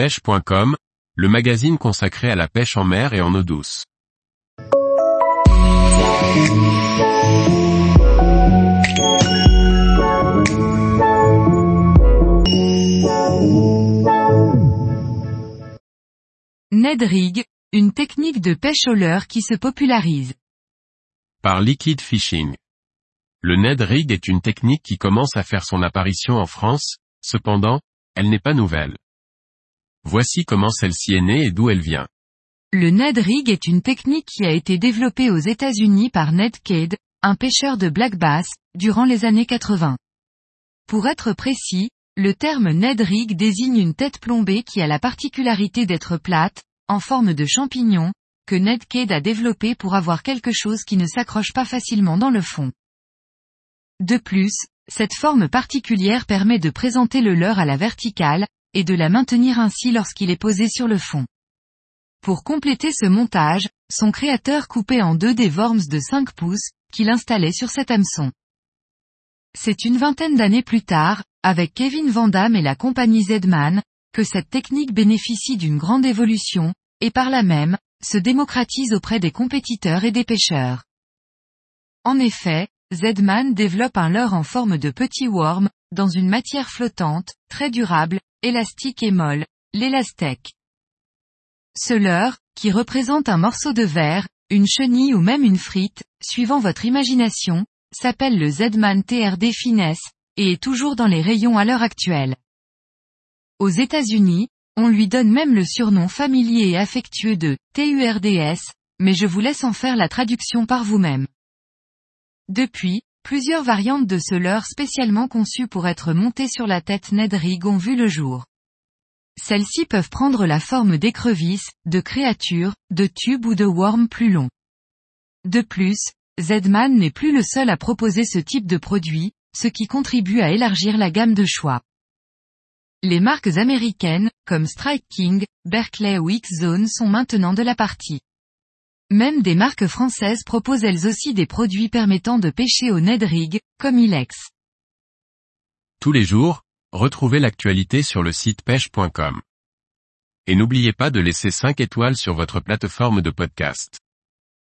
pêche.com, le magazine consacré à la pêche en mer et en eau douce. Ned Rig, une technique de pêche au leurre qui se popularise. Par Liquid Fishing. Le Ned Rig est une technique qui commence à faire son apparition en France, cependant, elle n'est pas nouvelle. Voici comment celle-ci est née et d'où elle vient. Le Ned Rig est une technique qui a été développée aux États-Unis par Ned Cade, un pêcheur de black bass, durant les années 80. Pour être précis, le terme Ned Rig désigne une tête plombée qui a la particularité d'être plate, en forme de champignon, que Ned Cade a développé pour avoir quelque chose qui ne s'accroche pas facilement dans le fond. De plus, cette forme particulière permet de présenter le leurre à la verticale, et de la maintenir ainsi lorsqu'il est posé sur le fond. Pour compléter ce montage, son créateur coupait en deux des worms de 5 pouces, qu'il installait sur cet hameçon. C'est une vingtaine d'années plus tard, avec Kevin Vandamme et la compagnie Zedman, que cette technique bénéficie d'une grande évolution, et par là même, se démocratise auprès des compétiteurs et des pêcheurs. En effet, Zedman développe un leurre en forme de petit worm, dans une matière flottante, très durable, élastique et molle, l'élastèque. Ce leurre, qui représente un morceau de verre, une chenille ou même une frite, suivant votre imagination, s'appelle le Zedman TRD Finesse, et est toujours dans les rayons à l'heure actuelle. Aux États-Unis, on lui donne même le surnom familier et affectueux de TURDS, mais je vous laisse en faire la traduction par vous-même. Depuis, plusieurs variantes de ce leurre spécialement conçues pour être montées sur la tête Ned Rig ont vu le jour. Celles-ci peuvent prendre la forme d'écrevisses, de créatures, de tubes ou de worms plus longs. De plus, Zedman n'est plus le seul à proposer ce type de produit, ce qui contribue à élargir la gamme de choix. Les marques américaines, comme Strike King, Berkeley ou X-Zone sont maintenant de la partie. Même des marques françaises proposent elles aussi des produits permettant de pêcher au Ned Rig, comme Ilex. Tous les jours, retrouvez l'actualité sur le site pêche.com. Et n'oubliez pas de laisser 5 étoiles sur votre plateforme de podcast.